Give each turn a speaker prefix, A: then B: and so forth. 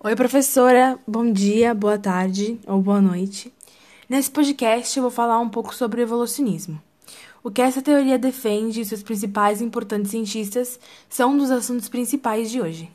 A: Oi, professora, bom dia, boa tarde ou boa noite. Nesse podcast eu vou falar um pouco sobre o evolucionismo. O que essa teoria defende e seus principais e importantes cientistas são um dos assuntos principais de hoje.